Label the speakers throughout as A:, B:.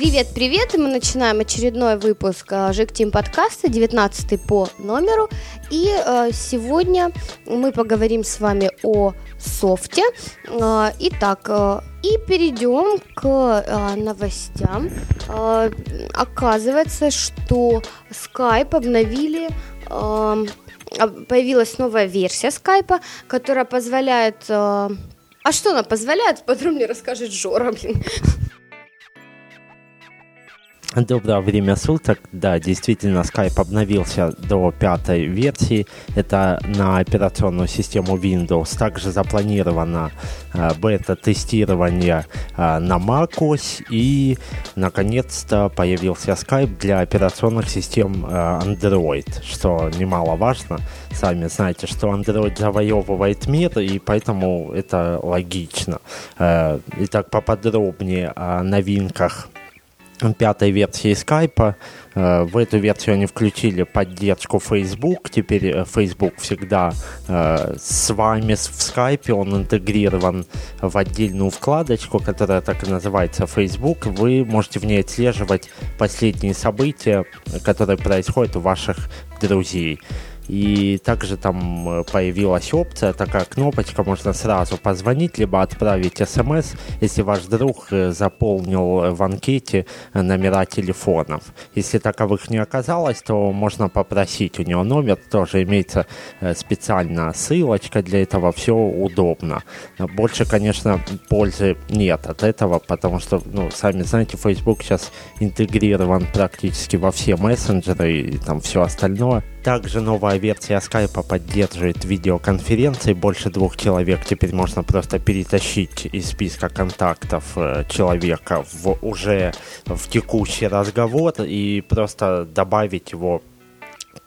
A: Привет-привет! Мы начинаем очередной выпуск э, Жик Тим подкаста, 19 по номеру. И э, сегодня мы поговорим с вами о софте. Э, итак, э, и перейдем к э, новостям. Э, оказывается, что Skype обновили э, появилась новая версия скайпа, которая позволяет... Э... А что она позволяет? Подробнее расскажет Жора, блин.
B: Доброе время суток. Да, действительно, Skype обновился до пятой версии. Это на операционную систему Windows. Также запланировано э, бета-тестирование э, на macOS. И, наконец-то, появился Skype для операционных систем э, Android, что немаловажно. Сами знаете, что Android завоевывает мир, и поэтому это логично. Э, итак, поподробнее о новинках пятой версии Skype. Э, в эту версию они включили поддержку Facebook. Теперь э, Facebook всегда э, с вами в Skype. Он интегрирован в отдельную вкладочку, которая так и называется Facebook. Вы можете в ней отслеживать последние события, которые происходят у ваших друзей. И также там э, появилась опция, такая кнопочка, можно сразу позвонить, либо отправить смс, если ваш друг э, заполнил в анкете э, номера телефонов. Если таковых не оказалось, то можно попросить у него номер, тоже имеется специальная ссылочка для этого, все удобно. Больше, конечно, пользы нет от этого, потому что, ну, сами знаете, Facebook сейчас интегрирован практически во все мессенджеры и там все остальное. Также новая версия Skype поддерживает видеоконференции. Больше двух человек теперь можно просто перетащить из списка контактов э, человека в уже в текущий разговор и просто добавить его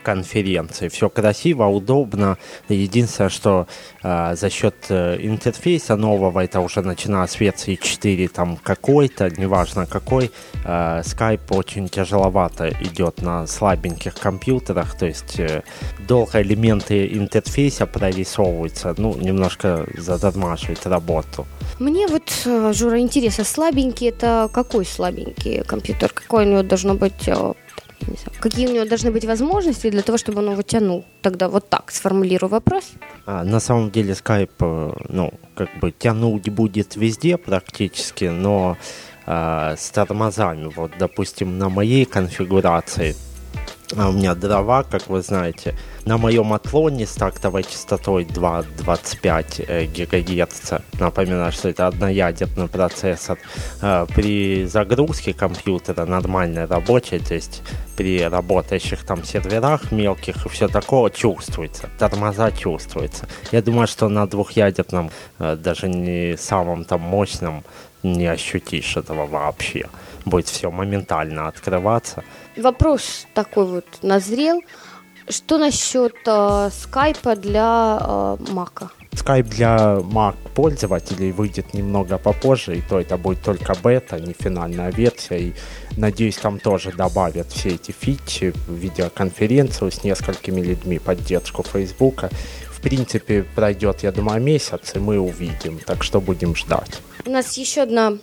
B: конференции. Все красиво, удобно. Единственное, что э, за счет э, интерфейса нового, это уже начиная с версии 4 там какой-то, неважно какой, э, Skype очень тяжеловато идет на слабеньких компьютерах, то есть э, долго элементы интерфейса прорисовываются, ну, немножко задормаживает работу.
A: Мне вот, э, Жура, интересно, слабенький это какой слабенький компьютер? Какой у него должно быть э, какие у него должны быть возможности для того, чтобы он его тянул? Тогда вот так сформулирую вопрос.
B: А, на самом деле Skype, э, ну, как бы тянуть будет везде практически, но а, с тормозами. Вот, допустим, на моей конфигурации а у меня дрова, как вы знаете, на моем атлоне с тактовой частотой 2,25 э, ГГц. Напоминаю, что это одноядерный процессор. Э, при загрузке компьютера нормальной рабочей, то есть при работающих там серверах мелких и все такое чувствуется. Тормоза чувствуется. Я думаю, что на двухъядерном, э, даже не самом там мощном, не ощутишь этого вообще. Будет все моментально открываться
A: вопрос такой вот назрел. Что насчет э, скайпа для э, Мака?
B: Skype для Mac пользователей выйдет немного попозже, и то это будет только бета, не финальная версия. И надеюсь, там тоже добавят все эти фичи, видеоконференцию с несколькими людьми, поддержку Фейсбука. В принципе, пройдет, я думаю, месяц, и мы увидим. Так что будем ждать.
A: У нас еще одна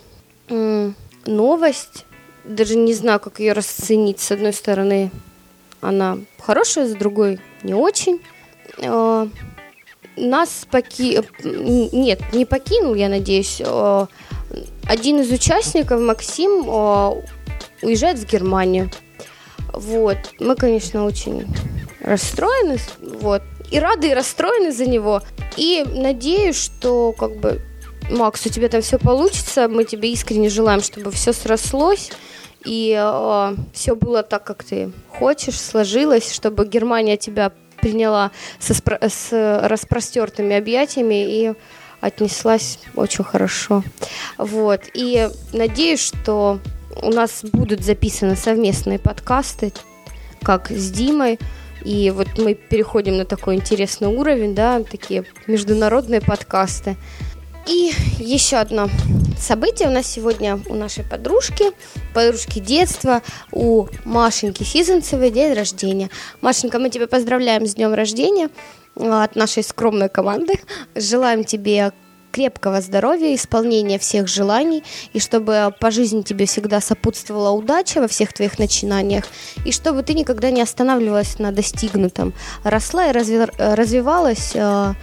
A: новость даже не знаю, как ее расценить. С одной стороны, она хорошая, с другой не очень. А, нас поки... Нет, не покинул, я надеюсь. А, один из участников, Максим, а, уезжает в Германию. Вот. Мы, конечно, очень расстроены. Вот. И рады, и расстроены за него. И надеюсь, что как бы Макс, у тебя там все получится. Мы тебе искренне желаем, чтобы все срослось и э, все было так, как ты хочешь, сложилось, чтобы Германия тебя приняла со, с распростертыми объятиями и отнеслась очень хорошо. Вот. И надеюсь, что у нас будут записаны совместные подкасты, как с Димой. И вот мы переходим на такой интересный уровень, да, такие международные подкасты. И еще одно событие у нас сегодня у нашей подружки, подружки детства, у Машеньки Сизанцевой день рождения. Машенька, мы тебя поздравляем с днем рождения от нашей скромной команды. Желаем тебе крепкого здоровья, исполнения всех желаний, и чтобы по жизни тебе всегда сопутствовала удача во всех твоих начинаниях, и чтобы ты никогда не останавливалась на достигнутом, росла и разви развивалась э,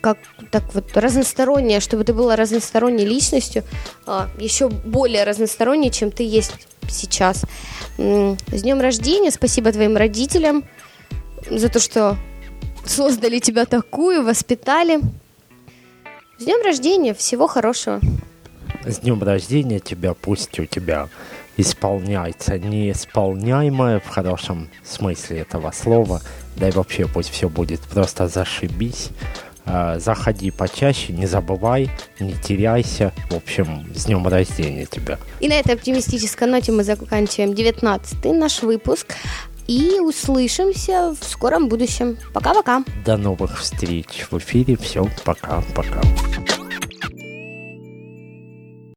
A: как так вот разносторонняя, чтобы ты была разносторонней личностью, э, еще более разносторонней, чем ты есть сейчас. С днем рождения, спасибо твоим родителям за то, что создали тебя такую, воспитали. С днем рождения, всего хорошего.
B: С днем рождения тебя, пусть у тебя исполняется неисполняемое в хорошем смысле этого слова. Да и вообще пусть все будет просто зашибись. А, заходи почаще, не забывай, не теряйся. В общем, с днем рождения тебя.
A: И на этой оптимистической ноте мы заканчиваем 19 наш выпуск. И услышимся в скором будущем. Пока-пока.
B: До новых встреч в эфире. Все, пока-пока.